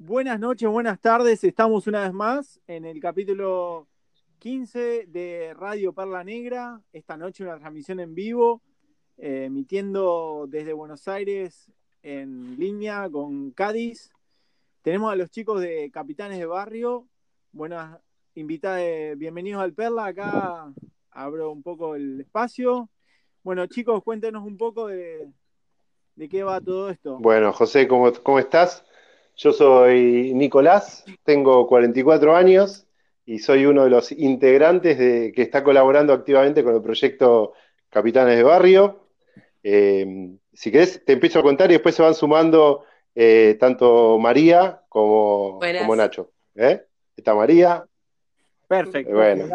Buenas noches, buenas tardes. Estamos una vez más en el capítulo 15 de Radio Perla Negra. Esta noche una transmisión en vivo, eh, emitiendo desde Buenos Aires en línea con Cádiz. Tenemos a los chicos de Capitanes de Barrio. Buenas invitadas, bienvenidos al Perla. Acá abro un poco el espacio. Bueno, chicos, cuéntenos un poco de, de qué va todo esto. Bueno, José, ¿cómo, cómo estás? Yo soy Nicolás, tengo 44 años y soy uno de los integrantes de, que está colaborando activamente con el proyecto Capitanes de Barrio. Eh, si querés, te empiezo a contar y después se van sumando eh, tanto María como, como Nacho. ¿eh? Está María. Perfecto. Bueno.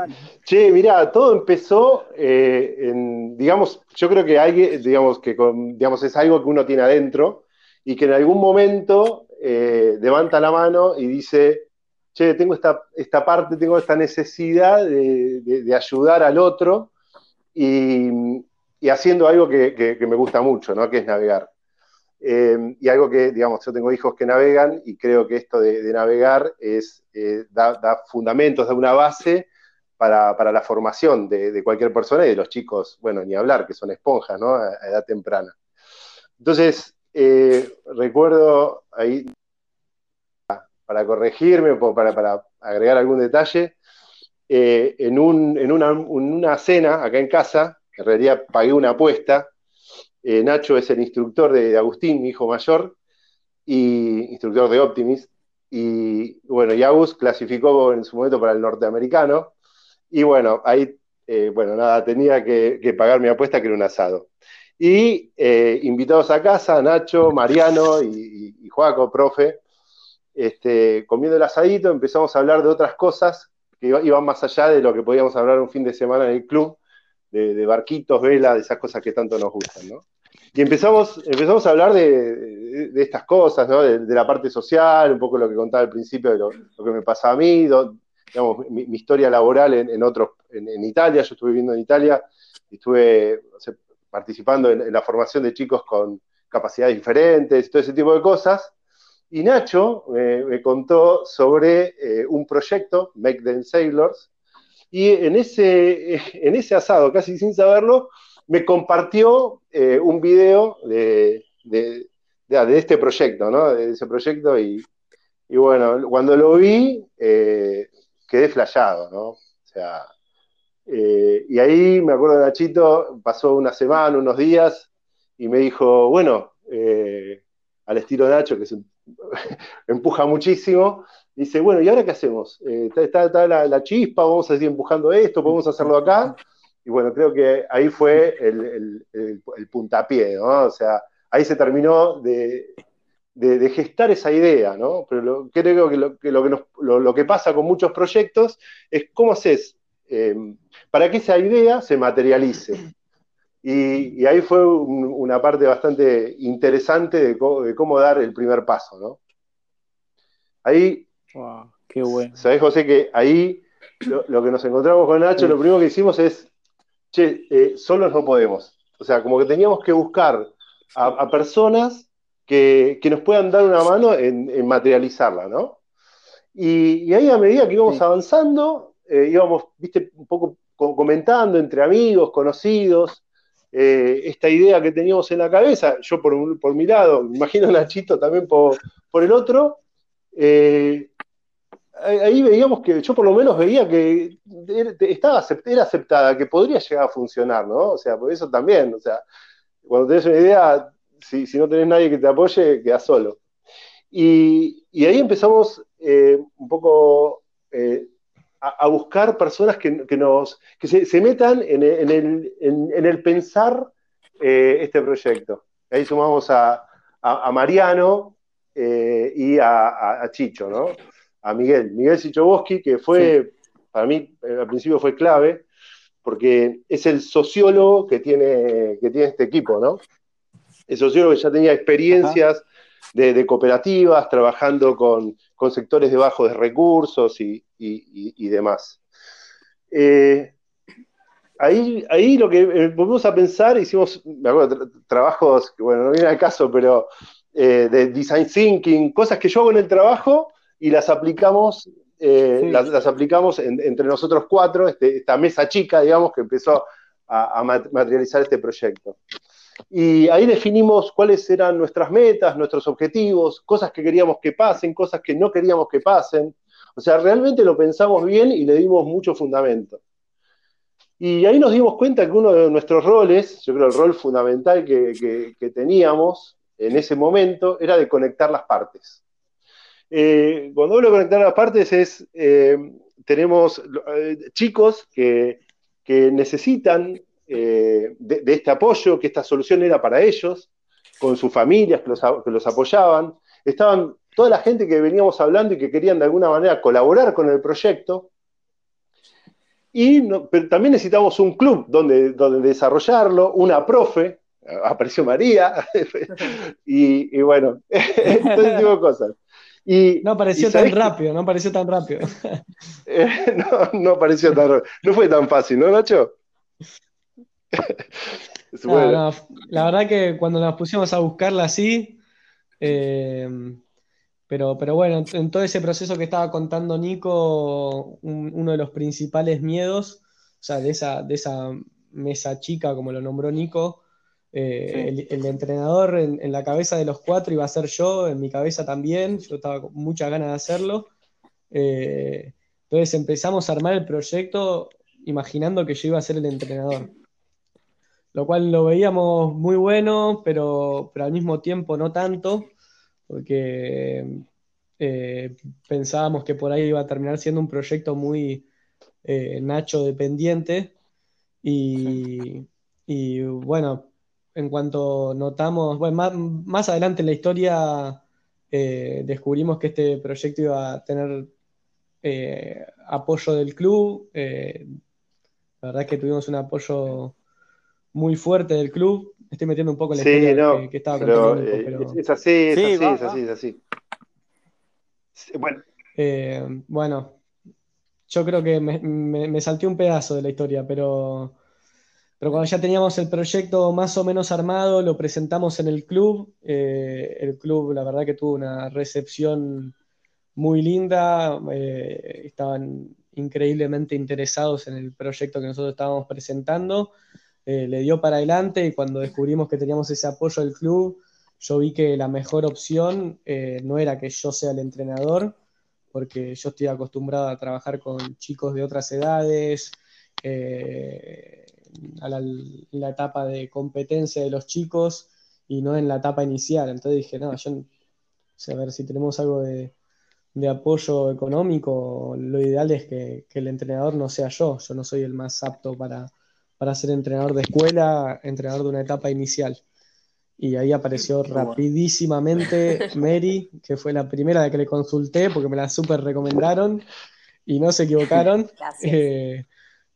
Che, mirá, todo empezó en, digamos, yo creo que hay, digamos, que digamos, es algo que uno tiene adentro y que en algún momento levanta la mano y dice, che, tengo esta, esta parte, tengo esta necesidad de, ayudar al otro y, haciendo algo que, me gusta mucho, ¿no? que es navegar. Eh, y algo que, digamos, yo tengo hijos que navegan y creo que esto de, navegar es, eh, da, fundamentos, da una base para, la formación de, cualquier persona y de los chicos, bueno, ni hablar, que son esponjas, ¿no? A, edad temprana. Entonces, eh, recuerdo ahí, para corregirme, para, para agregar algún detalle, eh, en, una, cena acá en casa, en realidad pagué una apuesta, eh, Nacho es el instructor de, Agustín, mi hijo mayor, y instructor de Optimist, y bueno, y Agus clasificó en su momento para el norteamericano, y bueno, ahí, bueno, nada, tenía que, pagar mi apuesta que era un asado. Y invitados a casa, Nacho, Mariano y, y profe, este, comiendo el asadito, empezamos a hablar de otras cosas que iban más allá de lo que podíamos hablar un fin de semana en el club, de, barquitos, vela, de esas cosas que tanto nos gustan, ¿no? Y empezamos, empezamos a hablar de, estas cosas, ¿no? De, la parte social, un poco lo que contaba al principio de lo, que me pasa a mí, digamos, mi, historia laboral en, otros, en, Italia, yo estuve viviendo en Italia, estuve participando en, la formación de chicos con capacidades diferentes, todo ese tipo de cosas. Y Nacho eh, me contó sobre eh, un proyecto, Make Them Sailors, y en ese, en ese asado, casi sin saberlo, me compartió eh, un video de, de, este proyecto, ¿no? De ese proyecto, y, bueno, cuando lo vi, quedé flayado, ¿no? O sea, y ahí me acuerdo de Nachito, pasó una semana, unos días, y me dijo, bueno, al estilo de Nacho, que empuja muchísimo. Dice, bueno, ¿y ahora qué hacemos? Eh, está, la, chispa, vamos a seguir empujando esto, podemos hacerlo acá. Y bueno, creo que ahí fue el, puntapié, ¿no? O sea, ahí se terminó de, gestar esa idea, ¿no? Pero creo que, lo, que pasa con muchos proyectos es cómo haces eh, para que esa idea se materialice. Y, ahí fue una parte bastante interesante de, cómo dar el primer paso, ¿no? Ahí, wow, qué bueno. Sabés, José, que ahí lo, que nos encontramos con Nacho, lo primero que hicimos es, che, eh, solos no podemos. O sea, como que teníamos que buscar a, personas que, nos puedan dar una mano en, materializarla, ¿no? Y, ahí a medida que íbamos avanzando, eh, íbamos, viste, un poco comentando entre amigos, conocidos, eh, esta idea que teníamos en la cabeza, yo por, por mi lado, me imagino Nachito también por, el otro, eh, ahí veíamos que yo por lo menos veía que estaba, era aceptada, que podría llegar a funcionar, ¿no? O sea, por eso también, o sea, cuando tenés una idea, si, no tenés nadie que te apoye, quedás solo. Y, ahí empezamos un poco a, buscar personas que, nos, que se, metan en, el, pensar eh, este proyecto. Ahí sumamos a, Mariano eh, y a, Chicho, ¿no? A Miguel. Miguel Sichoboski, que fue, para mí, eh, al principio fue clave, porque es el sociólogo que tiene, que tiene este equipo, ¿no? El sociólogo que ya tenía experiencias de, cooperativas, trabajando con, sectores de bajos recursos y, demás. Eh, ahí, ahí lo que volvimos a pensar, hicimos, me acuerdo, trabajos que, bueno, no viene al caso, pero eh, de design thinking, cosas que yo hago en el trabajo y las aplicamos, eh, las, aplicamos entre nosotros cuatro, este, esta mesa chica, digamos, que empezó a, materializar este proyecto. Y ahí definimos cuáles eran nuestras metas, nuestros objetivos, cosas que queríamos que pasen, cosas que no queríamos que pasen. O sea, realmente lo pensamos bien y le dimos mucho fundamento. Y ahí nos dimos cuenta que uno de nuestros roles, yo creo el rol fundamental que, teníamos en ese momento, era de conectar las partes. Eh, cuando hablo de conectar las partes es, eh, tenemos eh, chicos que, necesitan de, este apoyo, que esta solución era para ellos, con sus familias que los, que los apoyaban. Estaban toda la gente que veníamos hablando y que querían de alguna manera colaborar con el proyecto, y pero también necesitamos un club donde, donde desarrollarlo, una profe, apareció María, y, bueno, todo tipo de cosas. Y, no apareció tan rápido, no apareció tan rápido. no, no apareció tan rápido. No fue tan fácil, ¿no, Nacho? La verdad que cuando nos pusimos a buscarla así, eh, pero, pero bueno, en todo ese proceso que estaba contando Nico, uno de los principales miedos, o sea, de esa, de esa mesa chica, como lo nombró Nico, eh, el, entrenador en, la cabeza de los cuatro iba a ser yo, en mi cabeza también, yo estaba con muchas ganas de hacerlo. Eh, entonces empezamos a armar el proyecto imaginando que yo iba a ser el entrenador. Lo cual lo veíamos muy bueno, pero, pero al mismo tiempo no tanto, porque eh, pensábamos que por ahí iba a terminar siendo un proyecto muy eh, Nacho dependiente. Y, bueno, en cuanto notamos, bueno, más, adelante en la historia eh, descubrimos que este proyecto iba a tener apoyo del club. la verdad es que tuvimos un apoyo muy fuerte del club estoy metiendo un poco en la historia que, estaba contando. Eh, pero, Es así, es así, es así, es así. Bueno. Eh, bueno, yo creo que me, me, salté un pedazo de la historia, pero, pero cuando ya teníamos el proyecto más o menos armado, lo presentamos en el club. Eh, el club, la verdad que tuvo una recepción muy linda, estaban increíblemente interesados en el proyecto que nosotros estábamos presentando. Eh, le dio para adelante y cuando descubrimos que teníamos ese apoyo del club, yo vi que la mejor opción eh, no era que yo sea el entrenador, porque yo estoy acostumbrado a trabajar con chicos de otras edades, eh, a la, etapa de competencia de los chicos y no en la etapa inicial. Entonces dije, no, yo, a ver si tenemos algo de, apoyo económico, lo ideal es que, el entrenador no sea yo, yo no soy el más apto para, para ser entrenador de escuela, entrenador de una etapa inicial. Y ahí apareció rapidísimamente Mary, que fue la primera de que le consulté porque me la súper recomendaron y no se equivocaron. Eh,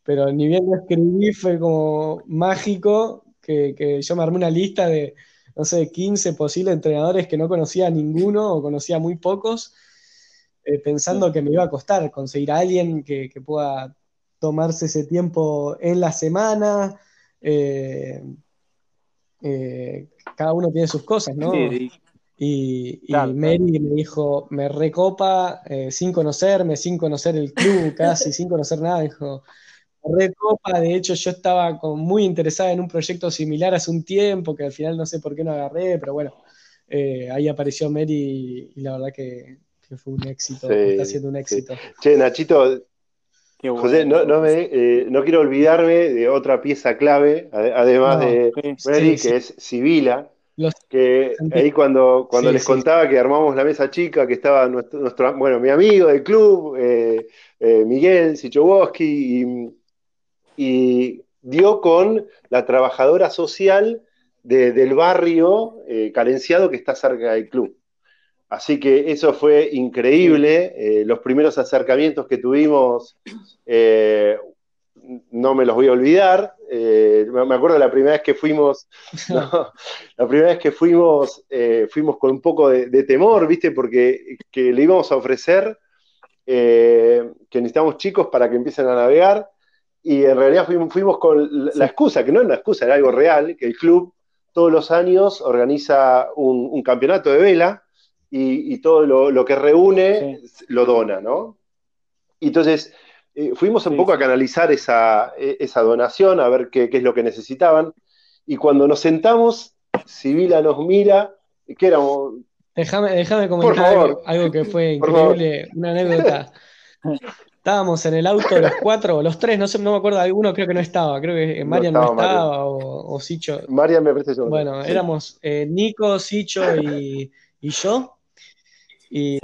pero ni bien lo escribí, fue como mágico que, yo me armé una lista de, no sé, 15 posibles entrenadores que no conocía ninguno o conocía muy pocos, eh, pensando que me iba a costar conseguir a alguien que, que pueda tomarse ese tiempo en la semana. Eh, eh, cada uno tiene sus cosas, ¿no? Y, Mary me dijo, me recopa eh, sin conocerme, sin conocer el club, casi sin conocer nada, dijo, me recopa, de hecho yo estaba muy interesada en un proyecto similar hace un tiempo, que al final no sé por qué no agarré, pero bueno, ahí apareció Mary y, la verdad que, fue un éxito, está siendo un éxito. Che, Nachito, José, no, eh, no, quiero olvidarme de otra pieza clave, además de Mary, que es Sibila. que ahí cuando, cuando les contaba que armamos la mesa chica, que estaba nuestro, bueno, mi amigo del club, eh, eh, Miguel Sichowowski, y, dio con la trabajadora social del barrio carenciado que está cerca del club. Así que eso fue increíble. Eh, los primeros acercamientos que tuvimos eh, no me los voy a olvidar. Eh, me acuerdo la primera vez que fuimos, la primera vez que fuimos, fuimos con un poco de, temor, ¿viste? Porque le íbamos a ofrecer que necesitamos chicos para que empiecen a navegar. Y en realidad fuimos, fuimos con la excusa, que no era una excusa, era algo real, que el club todos los años organiza un, campeonato de vela y, todo lo, que reúne lo dona, ¿no? Y entonces eh, fuimos un poco a canalizar esa, e, esa, donación, a ver qué, es lo que necesitaban. Y cuando nos sentamos, Sibila nos mira, que éramos... Déjame, déjame comentar algo, que fue increíble, una anécdota. Estábamos en el auto los cuatro, los tres, no sé, no me acuerdo, alguno creo que no estaba, creo que Marian no estaba, o, Sicho. Marian me parece yo. Bueno, éramos eh, Nico, Sicho y, yo. Y,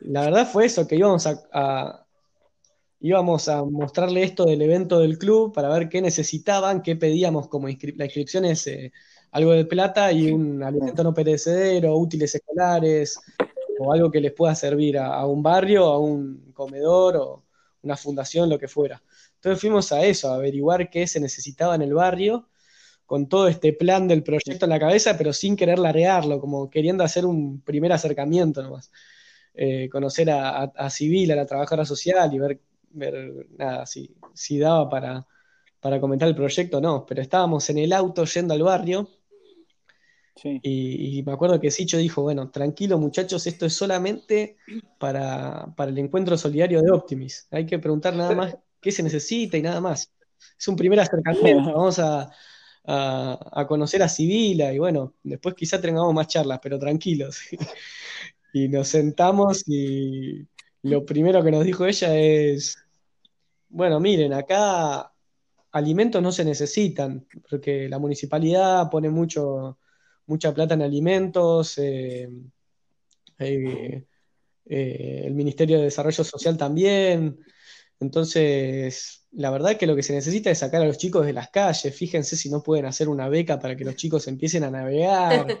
la verdad fue eso, que íbamos a, íbamos a mostrarle esto del evento del club para ver qué necesitaban, qué pedíamos como la inscripción es eh, algo de plata y un alimento no perecedero, útiles escolares, o algo que les pueda servir a un barrio, a un comedor o una fundación, lo que fuera. Entonces fuimos a eso, a averiguar qué se necesitaba en el barrio, con todo este plan del proyecto en la cabeza, pero sin querer largarlo, como queriendo hacer un primer acercamiento nomás. Eh, conocer a, a, Civil, a la trabajadora social y ver, ver nada, si, si daba para, para comentar el proyecto, no, pero estábamos en el auto yendo al barrio y, me acuerdo que Sicho dijo, bueno, tranquilo muchachos, esto es solamente para, el encuentro solidario de Optimis. Hay que preguntar nada más qué se necesita y nada más. Es un primer acercamiento, vamos a, conocer a Sibila y bueno, después quizá tengamos más charlas, pero tranquilos. y nos sentamos y lo primero que nos dijo ella es, bueno, miren, acá alimentos no se necesitan, porque la municipalidad pone mucho mucha plata en alimentos, eh, eh, eh, el Ministerio de Desarrollo Social también. Entonces, la verdad que lo que se necesita es sacar a los chicos de las calles. Fíjense si no pueden hacer una beca para que los chicos empiecen a navegar.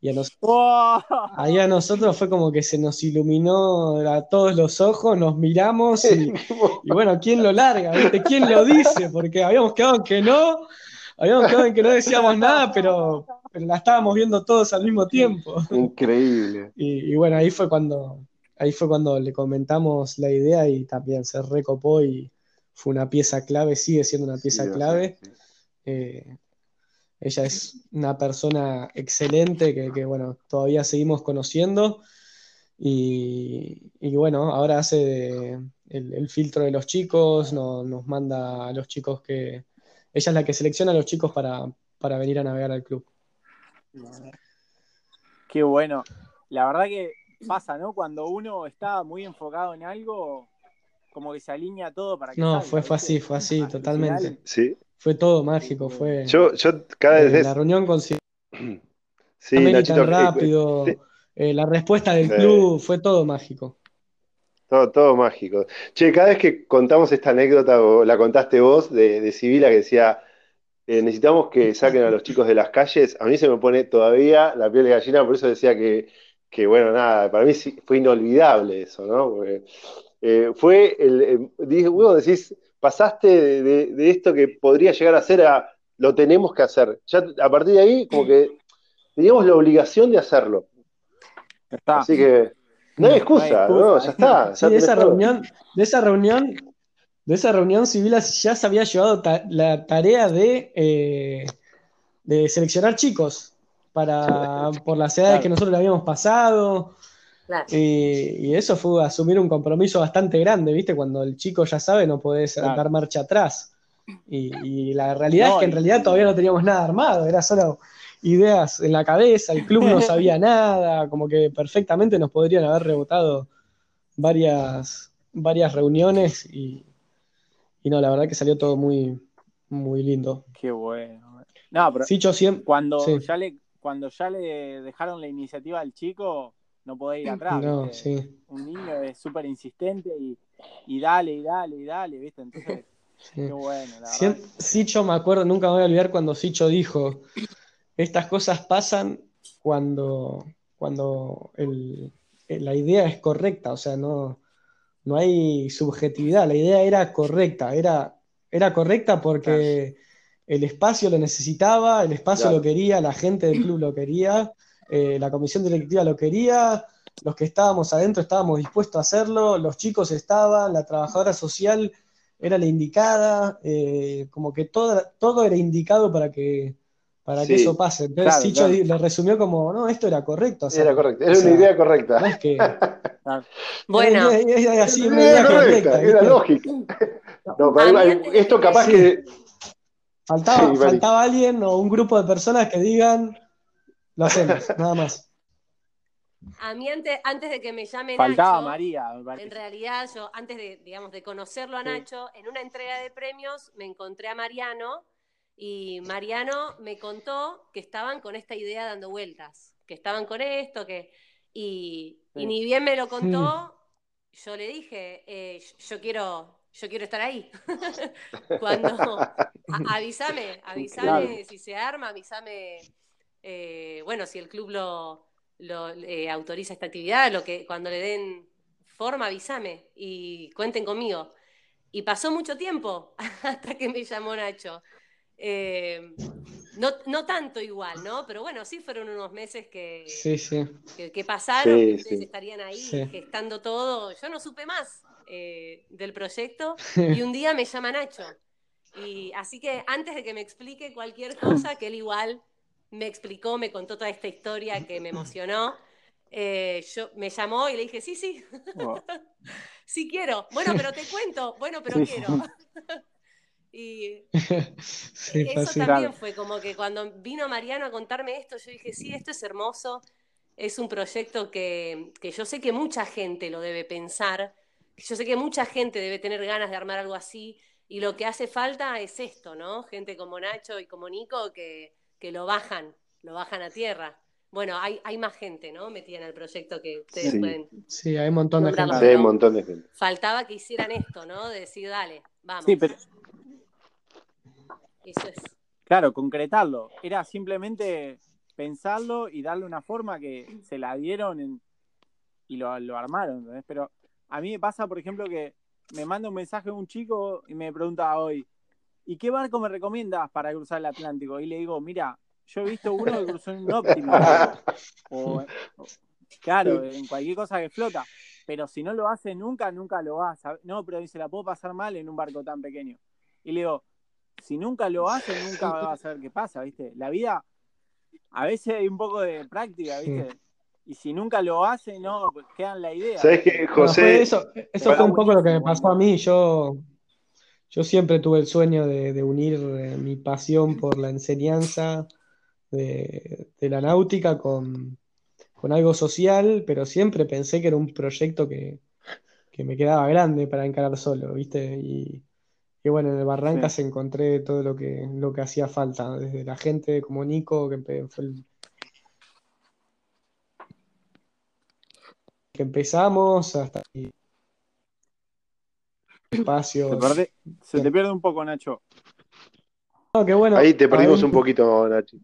Y a, ahí a nosotros fue como que se nos iluminó a todos los ojos, nos miramos y, bueno, ¿quién lo larga? ¿Quién lo dice? Porque habíamos quedado en que no, habíamos quedado en que no decíamos nada, pero pero la estábamos viendo todos al mismo tiempo. Increíble. Y, bueno, ahí fue cuando ahí fue cuando le comentamos la idea y también se recopó y fue una pieza clave, sigue siendo una pieza clave. Eh, ella es una persona excelente que, bueno, todavía seguimos conociendo. Y, bueno, ahora hace el, filtro de los chicos, nos manda a los chicos que... Ella es la que selecciona a los chicos para venir a navegar al club. Qué bueno. La verdad que pasa, ¿no? Cuando uno está muy enfocado en algo, como que se alinea todo para que. No, fue, así, fue así, totalmente. Sí. Fue todo mágico, fue. Yo, yo cada vez. Eh, la reunión con. Sí, Nachito, eh, rápido. Eh, la respuesta del club, fue todo mágico. Todo, todo mágico. Che, cada vez que contamos esta anécdota, o la contaste vos, de, de Sibila, que decía, eh, necesitamos que saquen a los chicos de las calles. A mí se me pone todavía la piel de gallina, por eso decía que, bueno, nada, para mí fue inolvidable eso, ¿no? Eh, fue el, eh, decís, pasaste de, esto que podría llegar a ser a lo tenemos que hacer. Ya a partir de ahí, como que teníamos la obligación de hacerlo. Así que no hay excusa, no, ya está. Sí, esa reunión, de esa reunión de esa reunión civil ya se había llevado la tarea de, eh, de seleccionar chicos para, por las edades que nosotros le habíamos pasado. Y, eso fue asumir un compromiso bastante grande, ¿viste? Cuando el chico ya sabe, no podés dar marcha atrás. Y, la realidad es que en realidad todavía no teníamos nada armado, era solo ideas en la cabeza, el club no sabía nada, como que perfectamente nos podrían haber rebotado varias, varias reuniones y, y no, la verdad que salió todo muy, muy lindo. Qué bueno. No, pero siempre, cuando, ya le, cuando ya le dejaron la iniciativa al chico, no podés ir atrás. No, sí. Un niño es súper insistente y, y, dale, y dale, y dale, ¿viste? Entonces, qué bueno. La Sicho, me acuerdo, nunca me voy a olvidar cuando Sicho dijo, estas cosas pasan cuando, cuando la idea es correcta, o sea, no, no hay subjetividad, la idea era correcta, era, era correcta porque el espacio lo necesitaba, el espacio lo quería, la gente del club lo quería, eh, la comisión directiva lo quería, los que estábamos adentro estábamos dispuestos a hacerlo, los chicos estaban, la trabajadora social era la indicada, eh, como que todo, todo era indicado para que, para que eso pase. Entonces Sicho lo resumió como, no, esto era correcto. era correcto, era una idea correcta. No es que... bueno. Era, así, una idea correcta. Era lógica. No, esto capaz que... Faltaba, faltaba alguien o un grupo de personas que digan, lo hacemos, nada más. A mí antes, antes de que me llame Faltaba Nacho, María. en realidad yo antes de, digamos, de conocerlo a Nacho, en una entrega de premios me encontré a Mariano y Mariano me contó que estaban con esta idea dando vueltas, que estaban con esto, que y, ni bien me lo contó, yo le dije, eh, yo quiero, yo quiero estar ahí. Cuando avísame, avísame si se arma, avísame, eh, bueno, si el club lo, lo eh, autoriza esta actividad, lo que cuando le den forma, avísame y cuenten conmigo. Y pasó mucho tiempo hasta que me llamó Nacho. Eh, no, no, tanto igual, ¿no? Pero bueno, sí fueron unos meses que, que, pasaron, que ustedes estarían ahí gestando todo. Yo no supe más eh, del proyecto y un día me llama Nacho. Y así que antes de que me explique cualquier cosa, que él igual me explicó, me contó toda esta historia que me emocionó. Eh, yo, me llamó y le dije, sí, sí, sí quiero. Bueno, pero te cuento, bueno, pero quiero. y eso también fue como que cuando vino Mariano a contarme esto, yo dije, sí, esto es hermoso, es un proyecto que, que yo sé que mucha gente lo debe pensar, yo sé que mucha gente debe tener ganas de armar algo así, y lo que hace falta es esto, ¿no? Gente como Nacho y como Nico que que lo bajan, lo bajan a tierra. Bueno, hay, hay más gente, ¿no? Metida en el proyecto que ustedes sí. pueden. Sí, hay un montón de gente. Sí, hay un montón de gente. Faltaba que hicieran esto, ¿no? De decir, dale, vamos. Sí, pero. Eso es. Claro, concretarlo. Era simplemente pensarlo y darle una forma que se la dieron y lo, lo armaron, ¿entendés? Pero a mí me pasa, por ejemplo, que me manda un mensaje un chico y me pregunta hoy, ¿y qué barco me recomiendas para cruzar el Atlántico? Y le digo, mira, yo he visto uno que cruzó en un óptimo. o, claro, en cualquier cosa que flota. Pero si no lo hace nunca, nunca lo vas a... No, pero dice, la puedo pasar mal en un barco tan pequeño. Y le digo, si nunca lo hace, nunca vas a saber qué pasa, ¿viste? La vida, a veces hay un poco de práctica, ¿viste? Y si nunca lo hace, no, pues quedan la idea. ¿Sabes qué, José? eso, eso fue un poco lo que me pasó a mí. Yo yo siempre tuve el sueño de, unir eh, mi pasión por la enseñanza de, la náutica con, algo social, pero siempre pensé que era un proyecto que, me quedaba grande para encarar solo, ¿viste? Y, bueno, en el Barrancas encontré todo lo que, lo que hacía falta, desde la gente como Nico, que fue el, que empezamos hasta espacio. Se, te pierde un poco, Nacho. bueno. Ahí te perdimos un poquito, Nacho.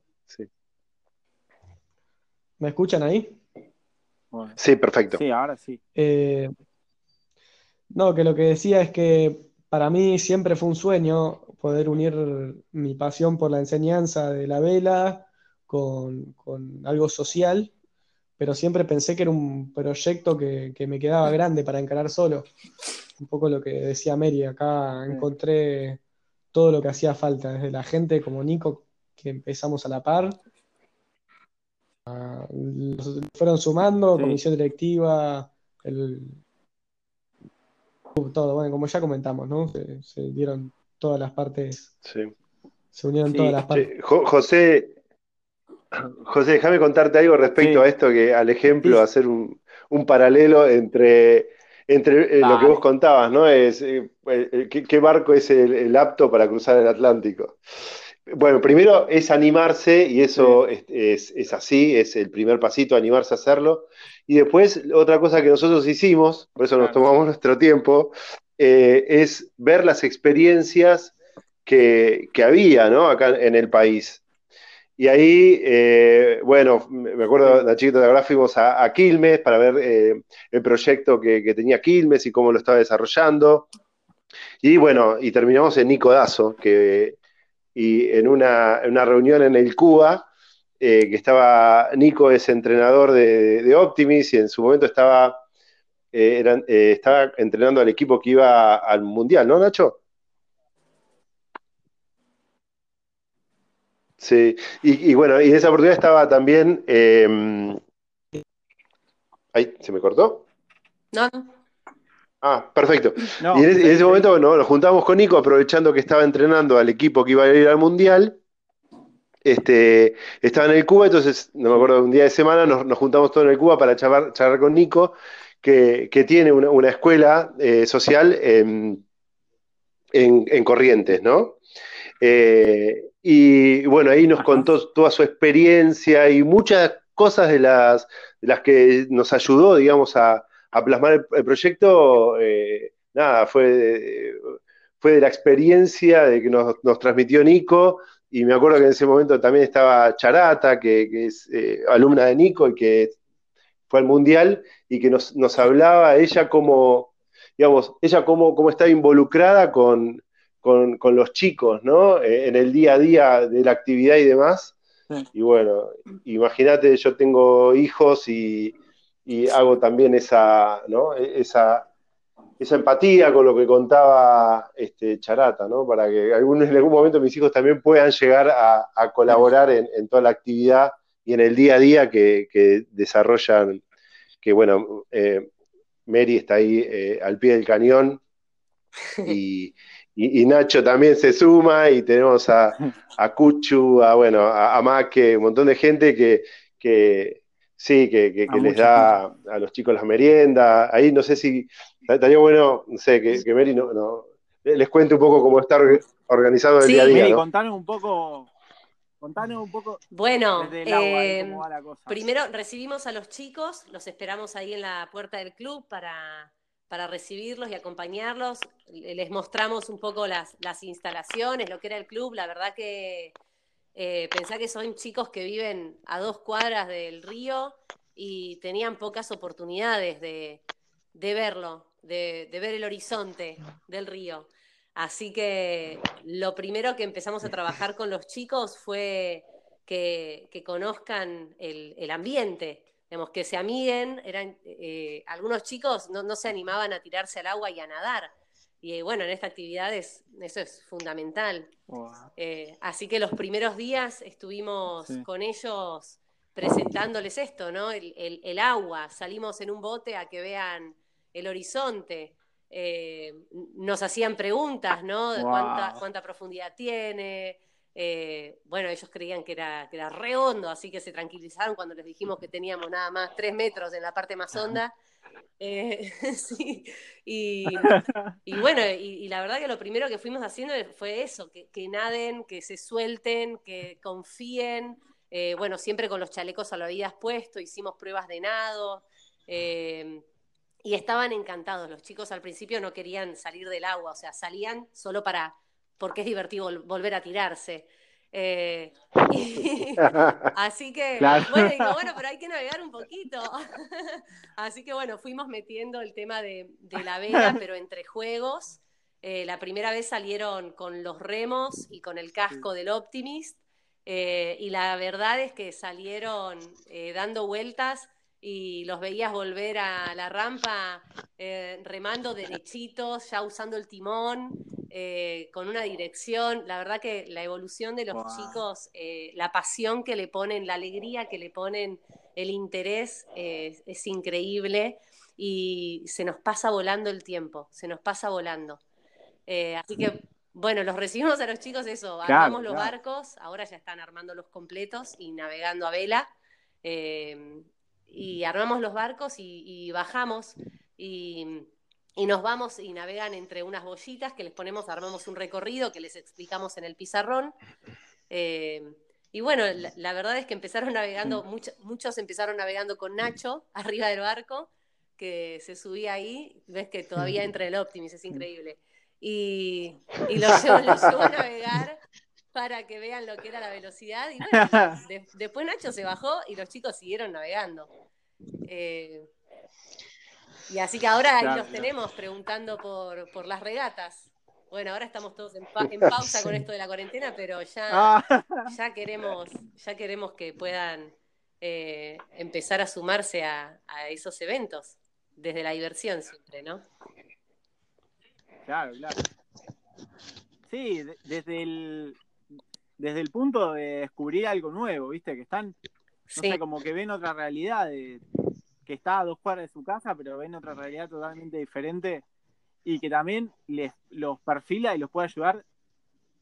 ¿Me escuchan ahí? Sí, perfecto. Sí, ahora sí. Eh, no, que lo que decía es que para mí siempre fue un sueño poder unir mi pasión por la enseñanza de la vela con, algo social, pero siempre pensé que era un proyecto que, que me quedaba grande para encarar solo un poco lo que decía Mary, acá encontré todo lo que hacía falta, desde la gente como Nico, que empezamos a la par, fueron sumando, comisión directiva, el, todo, bueno, como ya comentamos, ¿no? Se, dieron todas las partes, se unieron todas las partes. José, José, déjame contarte algo respecto a esto, que al ejemplo, hacer un, un paralelo entre entre eh, lo que vos contabas, ¿no? Es, eh, eh, ¿qué, barco es el, apto para cruzar el Atlántico? Bueno, primero es animarse, y eso es, así, es el primer pasito, animarse a hacerlo. Y después, otra cosa que nosotros hicimos, por eso nos tomamos nuestro tiempo, es ver las experiencias que, que había, ¿no? Acá en el país. Y ahí, eh, bueno, me acuerdo, la chiquita de ahora fuimos a, Quilmes para ver eh, el proyecto que, tenía Quilmes y cómo lo estaba desarrollando. Y bueno, y terminamos en Nico Dazo, que y en una, reunión en el Cuba, eh, que estaba, Nico es entrenador de, de Optimis y en su momento estaba, estaba entrenando al equipo que iba al Mundial, ¿no, Nacho? Sí, y, bueno, y en esa oportunidad estaba también. Eh, ¿se me cortó? No, Ah, perfecto. y en, ese, momento, bueno, nos juntamos con Nico, aprovechando que estaba entrenando al equipo que iba a ir al Mundial. Este, estaba en el Cuba, entonces, no me acuerdo, un día de semana nos, juntamos todos en el Cuba para charlar, con Nico, que, tiene una, escuela eh, social en, Corrientes, ¿no? Eh, y bueno, ahí nos contó toda su experiencia y muchas cosas de las, de las que nos ayudó, digamos, a, a plasmar el, proyecto, eh, nada, fue, fue de la experiencia de que nos, transmitió Nico, y me acuerdo que en ese momento también estaba Charata, que, es eh, alumna de Nico y que fue al Mundial, y que nos, hablaba ella como, digamos, ella cómo, cómo estaba involucrada con, con, los chicos, ¿no? Eh, en el día a día de la actividad y demás. Y bueno, imagínate, yo tengo hijos y, y hago también esa. E, esa, esa empatía con lo que contaba este, Charata, ¿no? para que algún, en algún momento mis hijos también puedan llegar a, colaborar en, toda la actividad y en el día a día que, desarrollan, que bueno, eh, Mary está ahí eh, al pie del cañón y, Nacho también se suma y tenemos a, a Cuchu, a, bueno, a, a Maque, un montón de gente que, que Sí, que, les da a los chicos las meriendas. Ahí no sé si estaría bueno, no sé, que, que Mary no, les cuente un poco cómo está organizado el día a día. Mary, contanos un poco. Contanos un poco. Bueno, eh, primero recibimos a los chicos, los esperamos ahí en la puerta del club para, para recibirlos y acompañarlos. Les mostramos un poco las, las instalaciones, lo que era el club. La verdad que eh, pensá que son chicos que viven a dos cuadras del río y tenían pocas oportunidades de, verlo, de, ver el horizonte del río. Así que lo primero que empezamos a trabajar con los chicos fue que, conozcan el, ambiente, que se amiguen. Eran, eh, algunos chicos no, se animaban a tirarse al agua y a nadar. Y bueno, en esta actividad eso es fundamental. Eh, así que los primeros días estuvimos con ellos presentándoles esto, ¿no? El, agua, salimos en un bote a que vean el horizonte. Eh, nos hacían preguntas, ¿no? De cuánta, profundidad tiene. Eh, bueno, ellos creían que era, que era re hondo, así que se tranquilizaron cuando les dijimos que teníamos nada más tres metros en la parte más honda. Eh, sí, y, bueno, y, la verdad que lo primero que fuimos haciendo fue eso, que, naden, que se suelten, que confíen, eh, bueno, siempre con los chalecos salvavidas puestos, hicimos pruebas de nado, eh, y estaban encantados, los chicos al principio no querían salir del agua, o sea, salían solo para, porque es divertido volver a tirarse. Eh, así que, bueno, bueno, pero hay que navegar un poquito. así que bueno, fuimos metiendo el tema de, la vela, pero entre juegos. Eh, la primera vez salieron con los remos y con el casco del Optimist. Eh, y la verdad es que salieron dando vueltas y los veías volver a la rampa remando derechitos, ya usando el timón. Eh, con una dirección. La verdad que la evolución de los chicos, eh, la pasión que le ponen, la alegría que le ponen, el interés es increíble y se nos pasa volando el tiempo, se nos pasa volando. Eh, así que, bueno, los recibimos a los chicos, eso, armamos los barcos, ahora ya están armando los completos y navegando a vela. y armamos los barcos y bajamos y y nos vamos y navegan entre unas bollitas que les ponemos, armamos un recorrido que les explicamos en el pizarrón. Eh, y bueno, la, verdad es que empezaron navegando, muchos empezaron navegando con Nacho arriba del barco, que se subía ahí, ves que todavía entra el Optimis, es increíble. Y, y lo, llevó, a navegar para que vean lo que era la velocidad. Y bueno, después Nacho se bajó y los chicos siguieron navegando. Eh, y así que ahora ahí los tenemos preguntando por, las regatas. Bueno, ahora estamos todos en, pausa con esto de la cuarentena, pero ya, ah. ya, queremos, ya queremos que puedan eh, empezar a sumarse a, esos eventos, desde la diversión siempre, ¿no? Claro, claro. Sí, desde el, desde el punto de descubrir algo nuevo, ¿viste? Que están, no sé, como que ven otra realidad, de, que está a dos cuadras de su casa, pero ven otra realidad totalmente diferente y que también les los perfila y los puede ayudar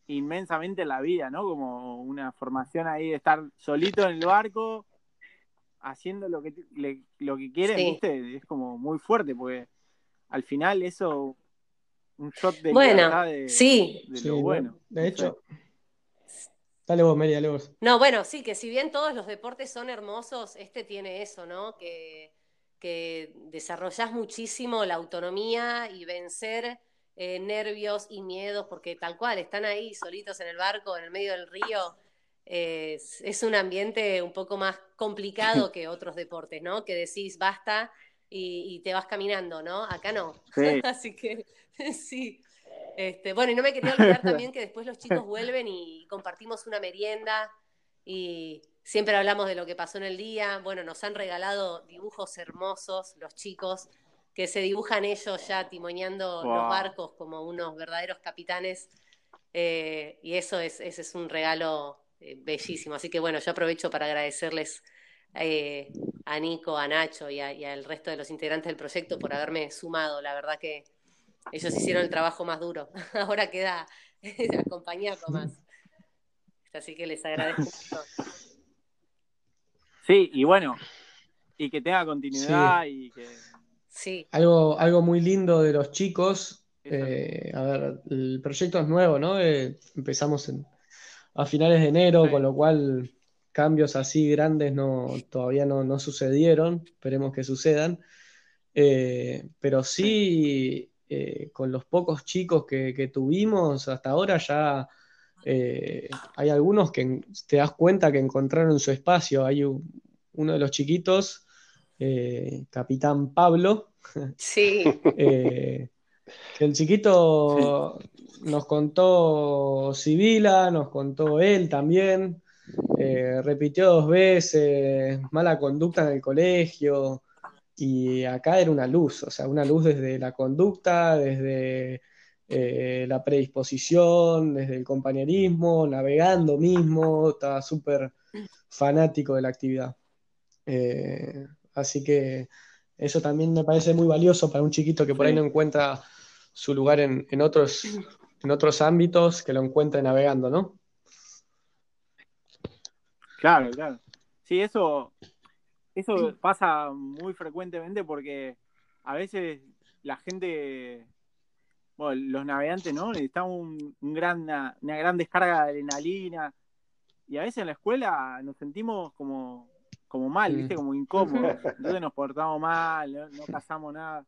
inmensamente en la vida, ¿no? Como una formación ahí de estar solito en el barco, haciendo lo que, lo que quieren, ¿viste? Es como muy fuerte, porque al final eso, un shot de bueno, de, sí. de lo bueno. De hecho, dale vos, Mary, dale vos. No, bueno, sí, que si bien todos los deportes son hermosos, este tiene eso, ¿no? Que, que desarrollás muchísimo la autonomía y vencer eh, nervios y miedos, porque tal cual, están ahí solitos en el barco, en el medio del río. es, un ambiente un poco más complicado que otros deportes, ¿no? Que decís basta y, te vas caminando, ¿no? Acá no. Así que sí. Este, bueno, y no me quería olvidar también que después los chicos vuelven y compartimos una merienda y siempre hablamos de lo que pasó en el día. Bueno, nos han regalado dibujos hermosos los chicos que se dibujan ellos ya timoneando los barcos como unos verdaderos capitanes. Eh, y eso es, ese es un regalo eh, bellísimo. Así que bueno, yo aprovecho para agradecerles eh, a Nico, a Nacho y, al resto de los integrantes del proyecto por haberme sumado. La verdad que ellos hicieron el trabajo más duro. Ahora queda acompañar más. Así que les agradezco mucho. Sí, y bueno, y que tenga continuidad y que... Sí. Algo, algo muy lindo de los chicos. Eh, a ver, el proyecto es nuevo, ¿no? Eh, empezamos a finales de enero, con lo cual cambios así grandes no, todavía no, sucedieron, esperemos que sucedan, eh, pero sí eh, con los pocos chicos que, tuvimos hasta ahora ya eh, hay algunos que te das cuenta que encontraron su espacio, hay uno de los chiquitos, Capitán Pablo, sí. el chiquito nos contó Sibila, nos contó él también, eh, repitió dos veces, mala conducta en el colegio, y acá era una luz, o sea, una luz desde la conducta, desde eh, la predisposición, desde el compañerismo, navegando mismo, estaba súper fanático de la actividad. Eh, así que eso también me parece muy valioso para un chiquito que por ahí no encuentra su lugar en, otros, en otros ámbitos, que lo encuentre navegando, ¿no? Claro, claro. Sí, eso, eso pasa muy frecuentemente porque a veces la gente, bueno, los navegantes, ¿no? Necesitamos un, gran, una, gran descarga de adrenalina y a veces en la escuela nos sentimos como, como mal, ¿viste? Como incómodos. Entonces nos portamos mal, no, no cazamos nada.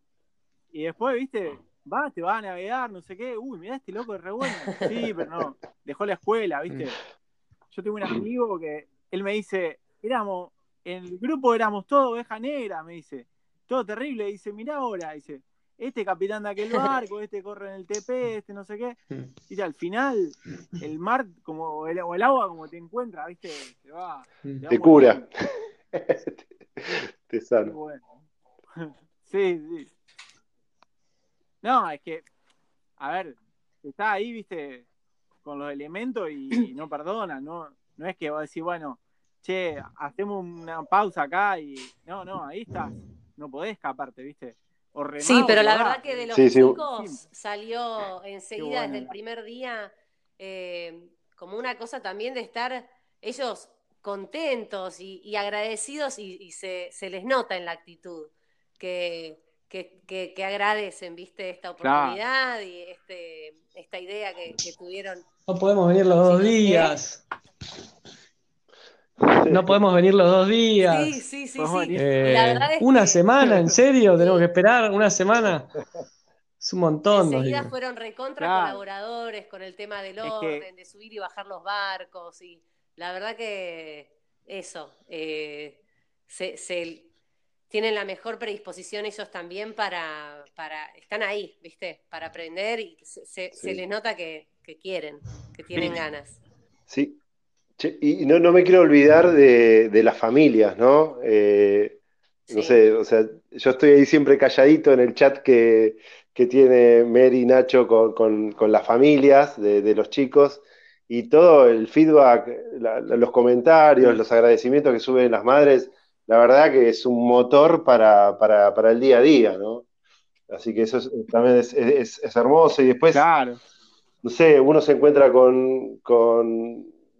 Y después, ¿viste? Va, te va a navegar, no sé qué. Uy, mirá este loco de re bueno. Sí, pero no. Dejó la escuela, ¿viste? Yo tengo un amigo que él me dice, éramos, en el grupo éramos todos oveja negra, me dice, todo terrible, dice, mirá ahora, dice, este capitán de aquel barco, este corre en el TP, este no sé qué. Y al final, el mar como el, o el agua como te encuentra, ¿viste? Te va. Te, cura. te sana. Sí, sí. No, es que, a ver, está ahí, viste, con los elementos y no perdona, no, no es que vos decís, bueno, che, hacemos una pausa acá y. No, no, ahí estás. No podés escaparte, ¿viste? Sí, pero la verdad que de los chicos salió enseguida desde el primer día eh, como una cosa también de estar ellos contentos y, agradecidos y, se, les nota en la actitud que, que, agradecen, viste, esta oportunidad y este, esta idea que, tuvieron. No podemos venir los dos días. No podemos venir los dos días. Sí, sí, sí. Eh, una semana, ¿en serio? ¿Tenemos que esperar una semana? Es un montón. Enseguida fueron recontra colaboradores con el tema del orden, de subir y bajar los barcos. Y la verdad que eso, eh, se, tienen la mejor predisposición ellos también para, para están ahí, ¿viste? Para aprender y se, les nota que, que quieren, que tienen ganas. Sí, y no, no, me quiero olvidar de, las familias, ¿no? Eh, no sé, o sea, yo estoy ahí siempre calladito en el chat que, tiene Mary y Nacho con, las familias de, los chicos, y todo el feedback, los comentarios, los agradecimientos que suben las madres, la verdad que es un motor para, el día a día, ¿no? Así que eso también es, hermoso. Y después, no sé, uno se encuentra con,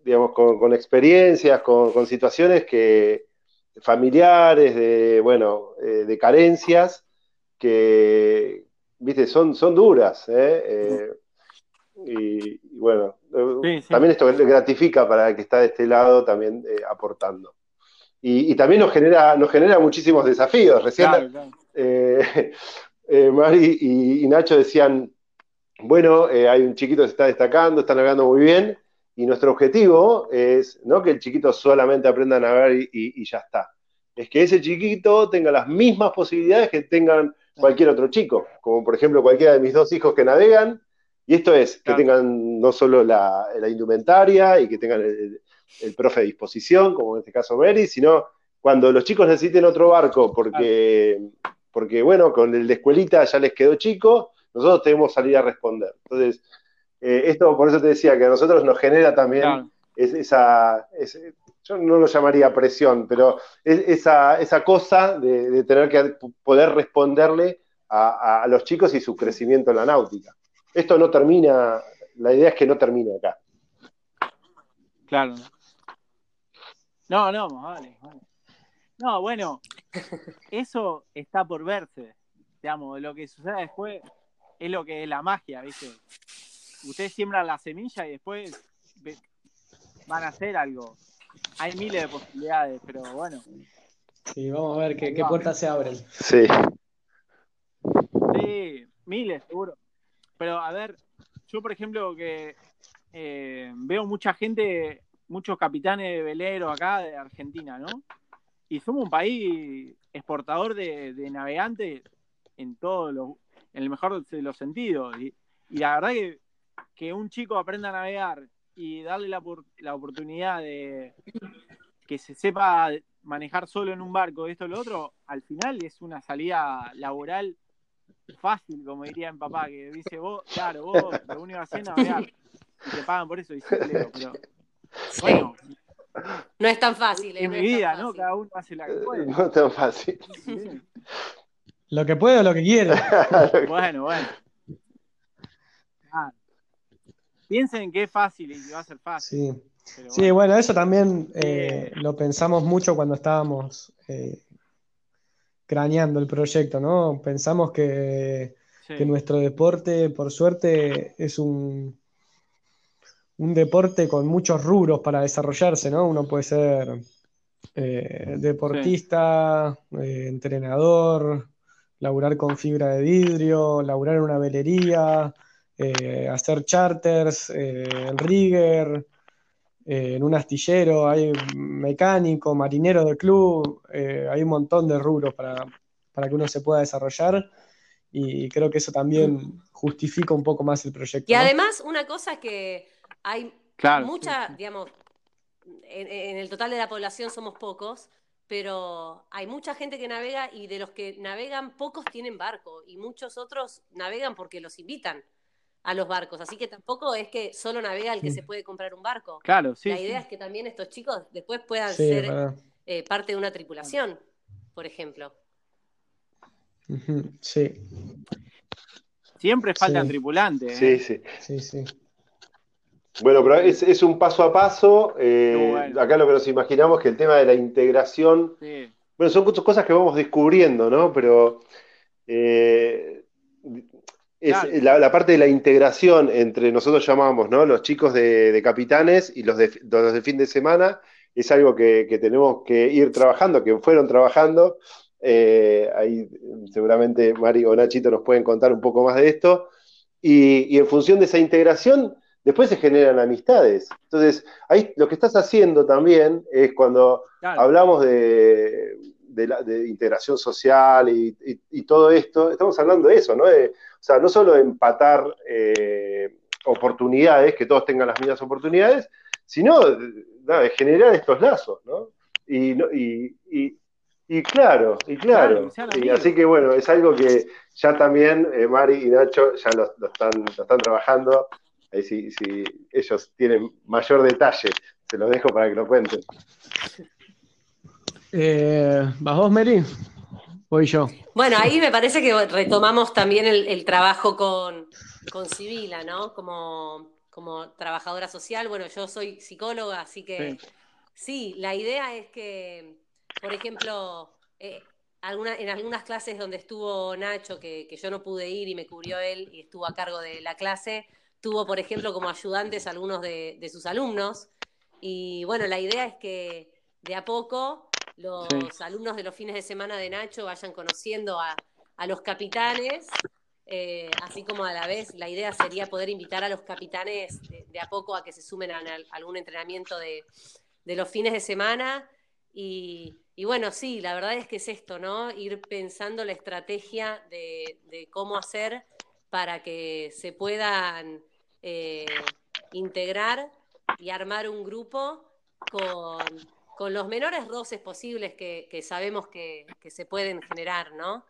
digamos, con, experiencias, con, situaciones que familiares, de, bueno, eh, de carencias, que, viste, son, son duras, ¿eh? eh y, bueno, también esto gratifica para el que está de este lado también eh, aportando. Y, también nos genera, nos genera muchísimos desafíos. Recién eh, eh, Mari y, Nacho decían, bueno, hay un chiquito que se está destacando, está navegando muy bien, y nuestro objetivo es no que el chiquito solamente aprenda a navegar y, ya está. Es que ese chiquito tenga las mismas posibilidades que tengan cualquier otro chico, como por ejemplo cualquiera de mis dos hijos que navegan, y esto es que tengan no solo la, indumentaria y que tengan el, profe a disposición, como en este caso Mary, sino cuando los chicos necesiten otro barco, porque, porque bueno, con el de escuelita ya les quedó chico, nosotros tenemos que salir a responder. Entonces, eh, esto por eso te decía que a nosotros nos genera también esa, yo no lo llamaría presión, pero esa, esa cosa de, tener que poder responderle a los chicos y su crecimiento en la náutica esto no termina, la idea es que no termine acá. Claro. No, no, vale, No, bueno, eso está por verse. Digamos, lo que sucede después es lo que es la magia, ¿viste? Ustedes siembran la semilla y después van a hacer algo. Hay miles de posibilidades, pero bueno. Sí, vamos a ver qué, qué puertas se abren. Sí. Sí, miles, seguro. Pero a ver, yo por ejemplo que eh, veo mucha gente, muchos capitanes de velero acá de Argentina, ¿no? Y somos un país exportador de, navegantes en todo lo, en el mejor de los sentidos. Y, la verdad que, que un chico aprenda a navegar y darle la, la oportunidad de que se sepa manejar solo en un barco, esto y lo otro, al final es una salida laboral fácil, como diría mi papá, que dice vos, claro, vos lo único que haces es navegar y te pagan por eso, dice pero bueno. No es tan fácil. En mi vida, ¿no? Cada uno hace la que puede. No es tan fácil. Lo que puede o lo que quiere. bueno, bueno. Piensen que es fácil y que va a ser fácil. Sí, sí bueno, eso también eh, lo pensamos mucho cuando estábamos eh, craneando el proyecto, ¿no? Pensamos que, nuestro deporte, por suerte, es un, un deporte con muchos rubros para desarrollarse, ¿no? Uno puede ser eh, deportista, eh, entrenador, laburar con fibra de vidrio, laburar en una velería, eh, hacer charters, el rigger, en un astillero, hay mecánico, marinero de club, eh, hay un montón de rubros para, que uno se pueda desarrollar y creo que eso también justifica un poco más el proyecto. Y además, una cosa es que hay mucha, digamos, en, el total de la población somos pocos, pero hay mucha gente que navega y de los que navegan, pocos tienen barco y muchos otros navegan porque los invitan a los barcos. Así que tampoco es que solo navega el que se puede comprar un barco. Claro, sí. La idea es que también estos chicos después puedan ser eh, parte de una tripulación, por ejemplo. Sí. Siempre faltan tripulantes. ¿eh? Sí, sí. sí, Bueno, pero es, un paso a paso. Eh, acá lo que nos imaginamos es que el tema de la integración. Bueno, son cosas que vamos descubriendo, ¿no? Pero es la, parte de la integración entre nosotros llamamos, ¿no? Los chicos de, capitanes y los de, los de fin de semana es algo que, tenemos que ir trabajando, que fueron trabajando. Eh, ahí seguramente Mari o Nachito nos pueden contar un poco más de esto. Y, en función de esa integración, después se generan amistades. Entonces, ahí lo que estás haciendo también es cuando hablamos de, de, integración social y, todo esto, estamos hablando de eso, ¿no? De, o sea, no solo empatar eh, oportunidades, que todos tengan las mismas oportunidades, sino de, generar estos lazos, ¿no? Y, y, claro, y claro. y así que bueno, es algo que ya también eh, Mari y Nacho ya lo, están, están trabajando ahí sí, ellos tienen mayor detalle, se lo dejo para que lo cuenten. Eh, ¿Vas vos, Mary? Voy yo. Bueno, ahí me parece que retomamos también el, trabajo con, con Sibila, ¿no? Como, como trabajadora social. Bueno, yo soy psicóloga, así que sí, la idea es que, por ejemplo, eh, en algunas clases donde estuvo Nacho, que, yo no pude ir y me cubrió él y estuvo a cargo de la clase, tuvo, por ejemplo, como ayudantes algunos de, de sus alumnos. Y bueno, la idea es que de a poco los alumnos de los fines de semana de Nacho vayan conociendo a, los capitanes, eh, así como a la vez la idea sería poder invitar a los capitanes de, a poco a que se sumen a, algún entrenamiento de, los fines de semana. Y, bueno, sí, la verdad es que es esto, ¿no? Ir pensando la estrategia de, cómo hacer para que se puedan eh, integrar y armar un grupo con con los menores roces posibles que, sabemos que, se pueden generar, ¿no?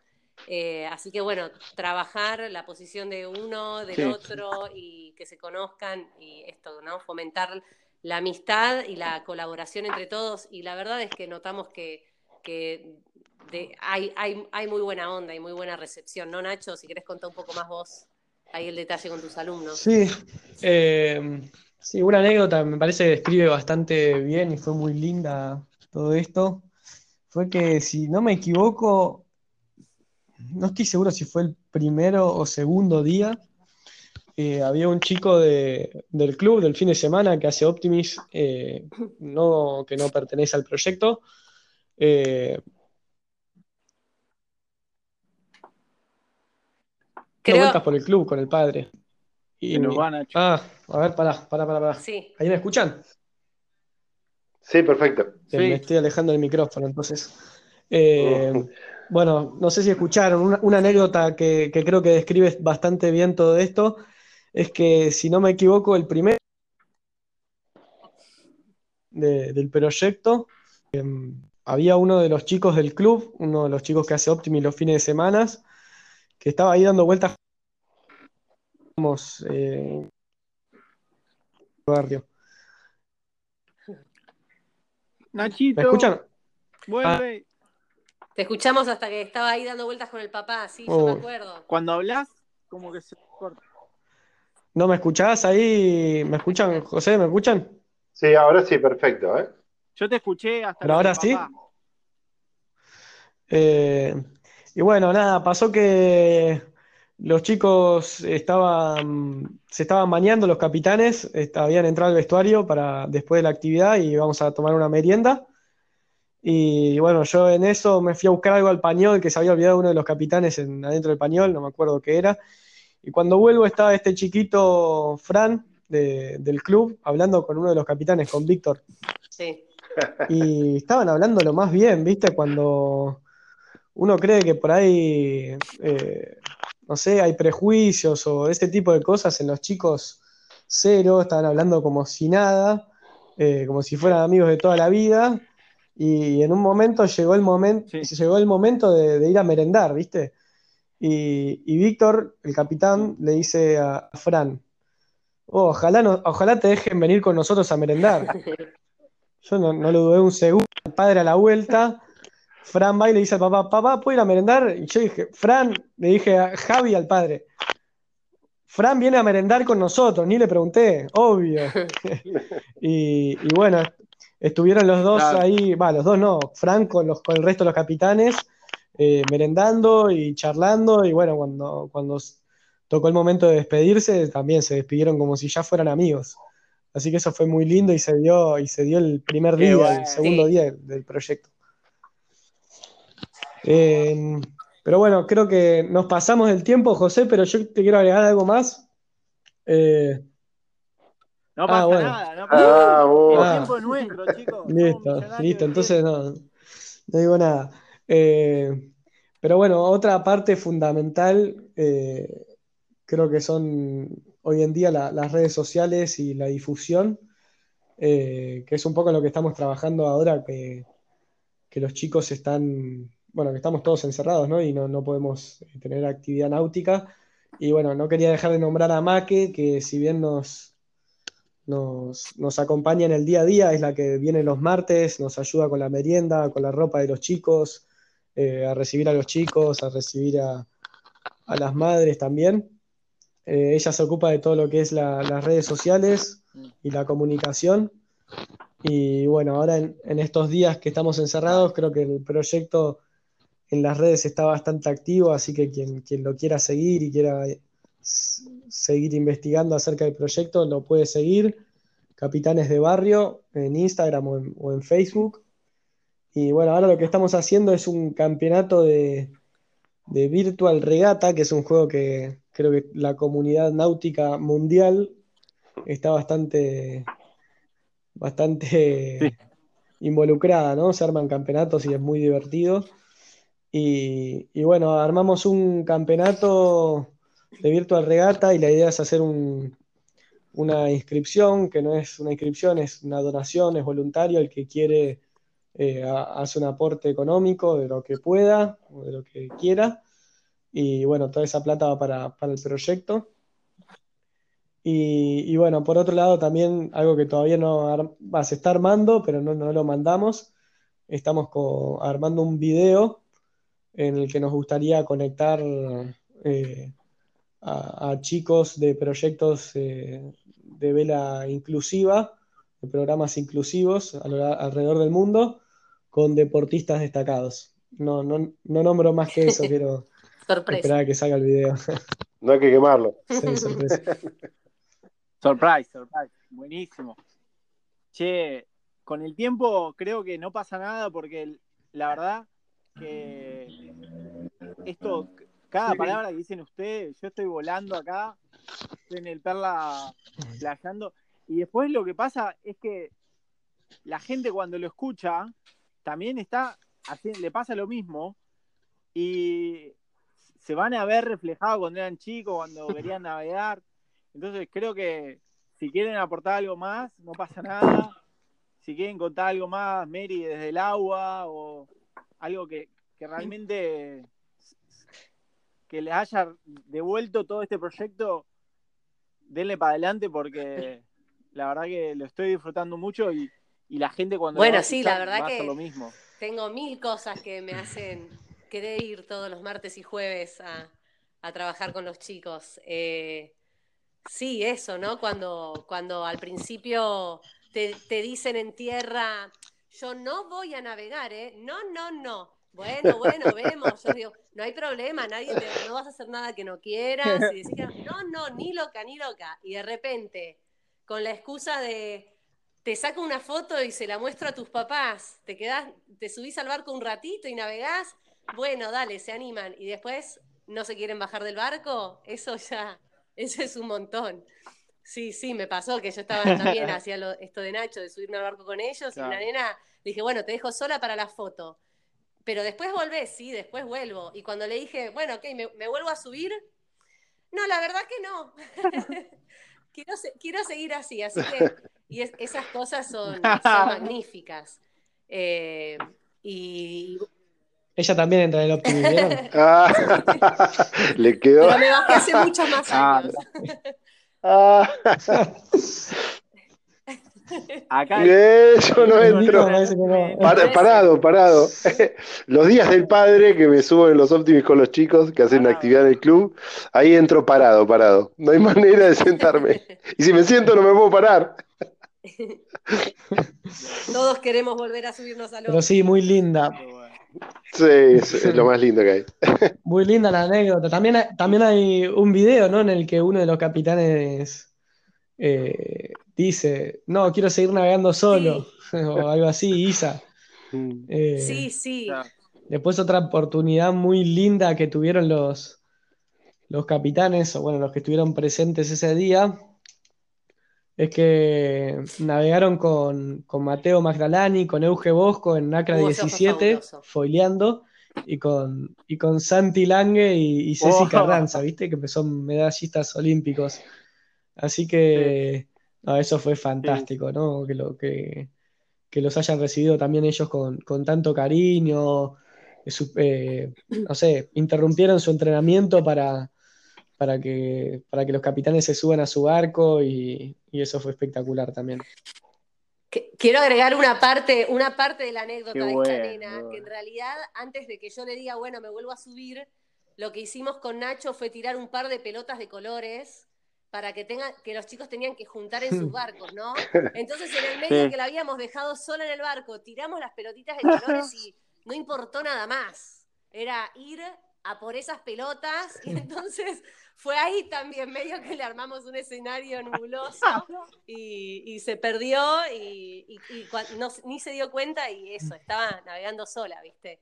Eh, así que bueno, trabajar la posición de uno, del otro y que se conozcan y esto, ¿no? Fomentar la amistad y la colaboración entre todos. Y la verdad es que notamos que, hay, hay, muy buena onda y muy buena recepción, ¿no, Nacho? Si querés contar un poco más vos ahí el detalle con tus alumnos. Sí, eh, Sí, una anécdota me parece que describe bastante bien y fue muy linda todo esto. Fue que, si no me equivoco, no estoy seguro si fue el primero o segundo día, eh, había un chico del club del fin de semana que hace Optimis, eh, no, que no pertenece al proyecto. Eh, vueltas por el club con el padre. Y nos van a... Ah, a ver, pará, pará, pará, pará. Sí. ¿Ahí me escuchan? Sí, perfecto. Me estoy alejando del micrófono, entonces. Eh, bueno, no sé si escucharon, una, anécdota que, creo que describe bastante bien todo esto, es que, si no me equivoco, el primer del proyecto, em, había uno de los chicos del club, uno de los chicos que hace Optimi los fines de semana, que estaba ahí dando vueltas eh, barrio. Nachito. ¿Me escuchan? Vuelve. Te escuchamos hasta que estaba ahí dando vueltas con el papá, sí, yo me oh. acuerdo. Cuando hablas, como que se corta. ¿No me escuchás ahí? ¿Me escuchan, José? ¿Me escuchan? Sí, ahora sí, perfecto. ¿eh? Yo te escuché hasta Pero ahora sí. Eh, y bueno, nada, pasó que los chicos estaban, se estaban bañando, los capitanes, habían entrado al vestuario para después de la actividad y íbamos a tomar una merienda. Y bueno, yo en eso me fui a buscar algo al pañol que se había olvidado uno de los capitanes en, adentro del pañol, no me acuerdo qué era. Y cuando vuelvo estaba este chiquito Fran del club hablando con uno de los capitanes, con Víctor. Sí. Y estaban hablando lo más bien, ¿viste? Cuando uno cree que por ahí eh, no sé, hay prejuicios o este tipo de cosas en los chicos cero, estaban hablando como si nada, eh, como si fueran amigos de toda la vida, y en un momento llegó el, momento llegó el momento de, ir a merendar, ¿viste? Y, Víctor, el capitán, le dice a, Fran, oh, ojalá, no, ojalá te dejen venir con nosotros a merendar. Yo no, no lo dudé un segundo, el padre a la vuelta, Fran va y le dice al papá, papá, ¿puedo ir a merendar? Y yo dije, Fran, le dije a Javi, al padre, Fran viene a merendar con nosotros, ni le pregunté, obvio. y, bueno, estuvieron los dos ahí, va, los dos no, Fran con, los, con el resto de los capitanes, eh, merendando y charlando, y bueno, cuando, cuando tocó el momento de despedirse, también se despidieron como si ya fueran amigos. Así que eso fue muy lindo y se dio, y se dio el primer día, el segundo día del proyecto. Eh, pero bueno, creo que nos pasamos del tiempo, José, pero yo te quiero agregar algo más. Eh, no pasa ah, nada, no pasa ah, El tiempo es nuestro, chicos. Listo, listo, entonces no, no digo nada. Eh, pero bueno, otra parte fundamental creo que son hoy en día las redes sociales y la difusión, que es un poco lo que estamos trabajando ahora, que, que los chicos están bueno, que estamos todos encerrados, ¿no? Y no, podemos eh, tener actividad náutica. Y bueno, no quería dejar de nombrar a Maque, que si bien nos, nos, acompaña en el día a día, es la que viene los martes, nos ayuda con la merienda, con la ropa de los chicos, eh, a recibir a los chicos, a recibir a, las madres también. Eh, ella se ocupa de todo lo que es las redes sociales y la comunicación. Y bueno, ahora en, estos días que estamos encerrados, creo que el proyecto en las redes está bastante activo, así que quien, quien lo quiera seguir y quiera seguir investigando acerca del proyecto, lo puede seguir. Capitanes de Barrio en Instagram o en, Facebook. Y bueno, ahora lo que estamos haciendo es un campeonato de, de Virtual Regata, que es un juego que creo que la comunidad náutica mundial está bastante bastante involucrada, ¿no? Se arman campeonatos y es muy divertido. Y, bueno, armamos un campeonato de Virtual Regata y la idea es hacer una inscripción, que no es una inscripción, es una donación, es voluntario, el que quiere eh, hace un aporte económico de lo que pueda o de lo que quiera. Y bueno, toda esa plata va para, para el proyecto. Y, bueno, por otro lado, también algo que todavía no se está armando, pero no, lo mandamos. Estamos armando un video en el que nos gustaría conectar eh, a, chicos de proyectos eh, de vela inclusiva, de programas inclusivos alrededor del mundo, con deportistas destacados. No, no, no nombro más que eso, quiero esperar a que salga el video. No hay que quemarlo. Sí, sorpresa. Surprise, surprise. Buenísimo. Che, con el tiempo creo que no pasa nada porque la verdad que esto, cada palabra que dicen ustedes, yo estoy volando acá, estoy en el Perla playando, y después lo que pasa es que la gente cuando lo escucha también está, le pasa lo mismo y se van a ver reflejados cuando eran chicos, cuando querían navegar. Entonces creo que si quieren aportar algo más, no pasa nada. Si quieren contar algo más, Mary, desde el agua o algo que, realmente que les haya devuelto todo este proyecto, denle para adelante porque la verdad que lo estoy disfrutando mucho y, la gente cuando bueno sí la verdad que lo mismo. tengo mil cosas que me hacen querer ir todos los martes y jueves a, trabajar con los chicos eh, Sí, eso, ¿no? Cuando, cuando al principio te, dicen en tierra, yo no voy a navegar, ¿eh? No, no, no. Bueno, bueno, vemos. Yo digo, no hay problema, nadie te, no vas a hacer nada que no quieras. Y decís, no, no, ni loca, ni loca. Y de repente, con la excusa de, te saco una foto y se la muestro a tus papás, te quedás, te subís al barco un ratito y navegás, bueno, dale, se animan. Y después no se quieren bajar del barco, eso ya eso es un montón. Sí, sí, me pasó que yo estaba también hacía esto de Nacho, de subirme al barco con ellos, y la nena dije, bueno, te dejo sola para la foto. Pero después volvés, sí, después vuelvo. Y cuando le dije, bueno, ok, ¿me, vuelvo a subir? No, la verdad que no. quiero, seguir así, así que, y esas cosas son, magníficas. Eh, y ella también entra en el optimismo. Ah, le quedó. Pero me bajé hace muchos más ah, años. Ah. Acá yo no entro. parado, parado. Los días del padre que me subo en los Optimis con los chicos que hacen una actividad en el club, ahí entro parado, parado. No hay manera de sentarme. Y si me siento no me puedo parar. Todos queremos volver a subirnos al Pero sí, muy linda. Sí, es, lo más lindo que hay. Muy linda la anécdota. También hay, también hay un video, ¿no? En el que uno de los capitanes eh, dice, no, quiero seguir navegando solo, o algo así, Isa. Mm. Eh, sí, sí. Después otra oportunidad muy linda que tuvieron los, los capitanes, o bueno, los que estuvieron presentes ese día, es que navegaron con, Mateo Magdalani, con Euge Bosco en NACRA 17, foileando, y con, y con Santi Lange y, Ceci oh. Carranza, ¿viste? Que son medallistas olímpicos. Así que eso fue fantástico, ¿no? Que, lo, que, los hayan recibido también ellos con, tanto cariño, eh, no sé, interrumpieron su entrenamiento para, para que, para que los capitanes se suban a su barco y, eso fue espectacular también. Quiero agregar una parte, una parte de la anécdota de esta nena, que en realidad antes de que yo le diga, bueno, me vuelvo a subir, lo que hicimos con Nacho fue tirar un par de pelotas de colores para que tenga, que los chicos tenían que juntar en sus barcos, ¿no? Entonces en el medio que la habíamos dejado sola en el barco, tiramos las pelotitas de colores y no importó nada más. Era ir a por esas pelotas y entonces fue ahí también medio que le armamos un escenario nubuloso y, se perdió y, ni se dio cuenta y eso, estaba navegando sola, ¿viste?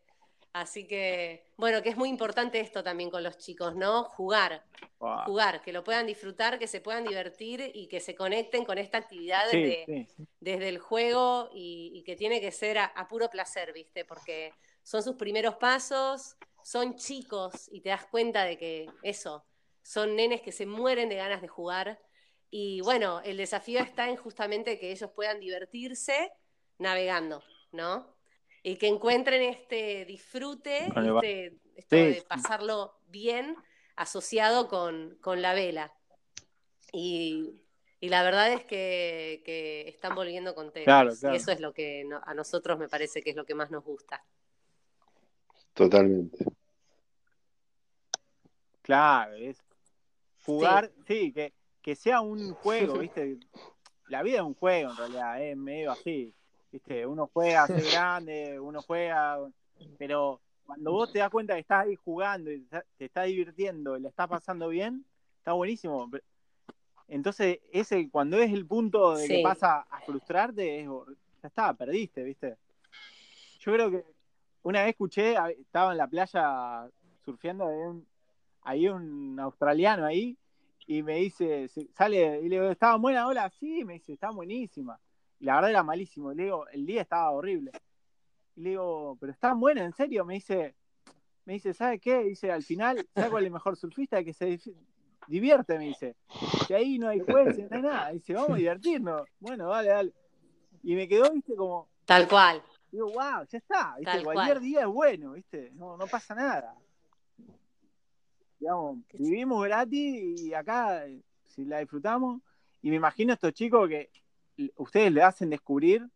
Así que, bueno, que es muy importante esto también con los chicos, ¿no? Jugar, jugar, que lo puedan disfrutar, que se puedan divertir y que se conecten con esta actividad desde, el juego y, que tiene que ser a puro placer, ¿viste? Porque son sus primeros pasos, son chicos y te das cuenta de que eso, son nenes que se mueren de ganas de jugar. Y bueno, el desafío está en justamente que ellos puedan divertirse navegando, ¿no? Y que encuentren este disfrute, este, esto de pasarlo bien asociado con, la vela. Y, la verdad es que, están volviendo contentos. Y eso es lo que a nosotros me parece que es lo que más nos gusta. Totalmente. Claro, es jugar, sí, que, que, sea un juego, ¿viste? La vida es un juego en realidad, es medio así, ¿viste? Uno juega a ser grande, uno juega, pero cuando vos te das cuenta que estás ahí jugando y te estás divirtiendo y le estás pasando bien, está buenísimo. Entonces, ese cuando es el punto de que pasa a frustrarte, es, ya está, perdiste, ¿viste? Yo creo que una vez escuché, estaba en la playa surfeando, hay un, australiano ahí, y me dice, sale, y le digo, ¿estaba buena ola? Sí, me dice, está buenísima. Y la verdad era malísimo. Le digo, el día estaba horrible. Y le digo, pero está buena, en serio. Me dice, me dice, ¿sabe qué? Dice, al final, ¿sabe cuál es el mejor surfista? Que se divierte, me dice. Que ahí no hay jueces, no hay nada. Dice, vamos a divertirnos. Bueno, dale, dale. Y me quedó, viste, como. Tal cual. Digo, wow, ya está, ¿viste? cualquier día es bueno, ¿viste? No, no pasa nada. Digamos, vivimos gratis y acá, si la disfrutamos, y me imagino a estos chicos que ustedes le hacen descubrir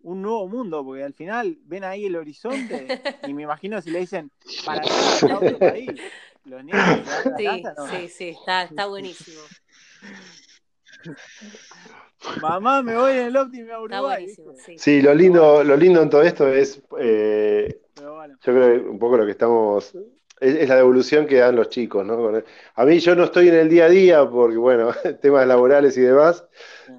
un nuevo mundo, porque al final ven ahí el horizonte y me imagino si le dicen para otro país, los niños sí, sí, sí, está, está buenísimo. Mamá, me voy en el Optima a Uruguay. Sí. lo lindo, lo lindo en todo esto es, eh, yo creo que un poco lo que estamos, es, la devolución que dan los chicos, ¿no? A mí yo no estoy en el día a día porque, bueno, temas laborales y demás,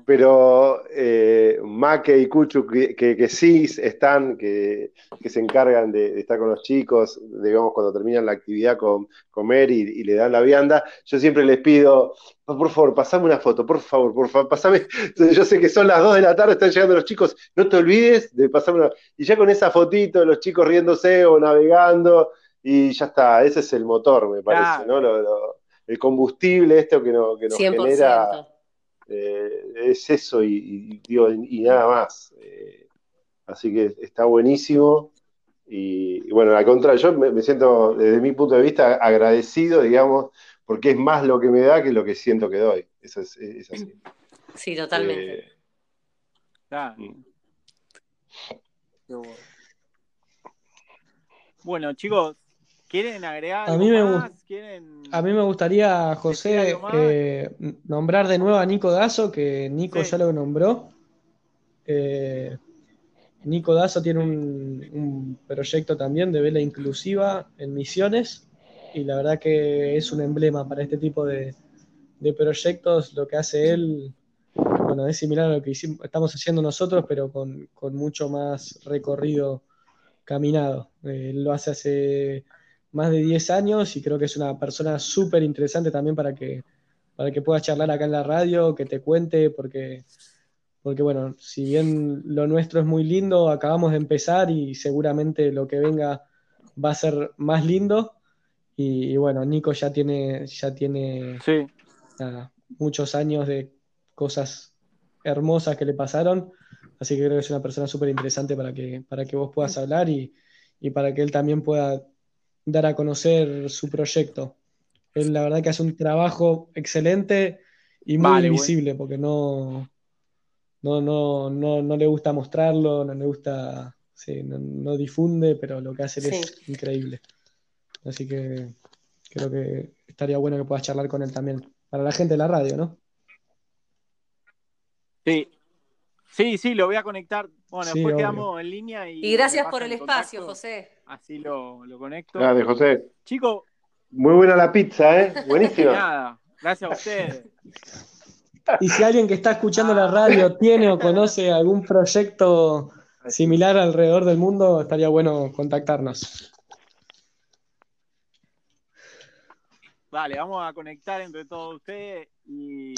pero eh, Maque y Cuchu, que, sí están, que, se encargan de, estar con los chicos, digamos, cuando terminan la actividad con comer y, le dan la vianda, yo siempre les pido, por favor, pasame una foto, por favor, por favor, pasame. Yo sé que son las 2 de la tarde, están llegando los chicos, no te olvides de pasarme una. Y ya con esa fotito, los chicos riéndose o navegando, y ya está, ese es el motor, me parece, ¿no? el combustible, esto que, no, que nos genera eh, es eso y, y, nada más. Eh, así que está buenísimo. Y, bueno, al contrario, yo me, siento desde mi punto de vista agradecido, digamos, porque es más lo que me da que lo que siento que doy. Eso es, así. Sí, totalmente. Eh, mm. Bueno, chicos, ¿Quieren agregar a mí me, A mí me gustaría, José, eh, nombrar de nuevo a Nico Dazo, que Nico ya lo nombró. Eh, Nico Dazo tiene un, proyecto también de vela inclusiva en Misiones y la verdad que es un emblema para este tipo de, proyectos. Lo que hace él, bueno, es similar a lo que estamos haciendo nosotros, pero con, mucho más recorrido caminado. Eh, lo hace hace más de 10 años y creo que es una persona súper interesante también para que, para que puedas charlar acá en la radio, que te cuente, porque, porque bueno, si bien lo nuestro es muy lindo, acabamos de empezar y seguramente lo que venga va a ser más lindo. Y, bueno, Nico ya tiene, ya tiene muchos años de cosas hermosas que le pasaron, así que creo que es una persona súper interesante para que, para que vos puedas hablar y, y para que él también pueda dar a conocer su proyecto. Él la verdad que hace un trabajo excelente y muy visible, porque no, no, no, no, le gusta mostrarlo, no le gusta, sí, no, difunde, pero lo que hace es increíble. Así que creo que estaría bueno que puedas charlar con él también, para la gente de la radio, ¿no? Sí, sí, sí, lo voy a conectar. Bueno, después quedamos en línea y. Y gracias por el espacio, José. Así lo, lo conecto. Gracias, José. Chico. Muy buena la pizza, ¿eh? Buenísima. Nada, gracias a ustedes. Y si alguien que está escuchando la radio tiene o conoce algún proyecto similar alrededor del mundo, estaría bueno contactarnos. Vale, vamos a conectar entre todos ustedes y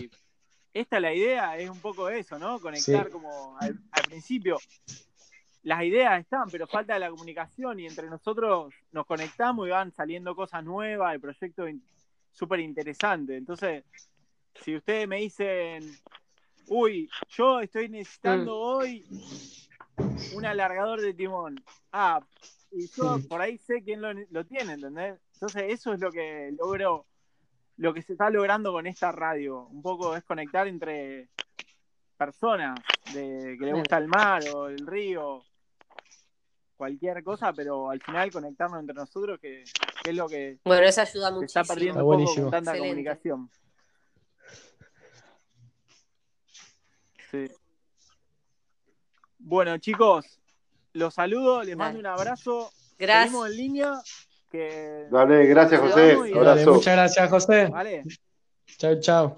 esta es la idea, es un poco eso, ¿no? Conectar como al, principio. Las ideas están, pero falta la comunicación y entre nosotros nos conectamos y van saliendo cosas nuevas, el proyecto súper interesante. Entonces, si ustedes me dicen, uy, yo estoy necesitando mm. hoy un alargador de timón. Ah, y yo por ahí sé quién lo, tiene, ¿entendés? Entonces eso es lo que logro, lo que se está logrando con esta radio. Un poco es conectar entre personas de, que le gusta el mar o el río, cualquier cosa, pero al final conectarnos entre nosotros, que, es lo que, bueno, eso ayuda mucho. está perdiendo un poco con tanta comunicación. Bueno, chicos, los saludo, les mando un abrazo. Gracias. Seguimos en línea. Dale, gracias, José. muchas gracias, José. Vale. Chao, chao.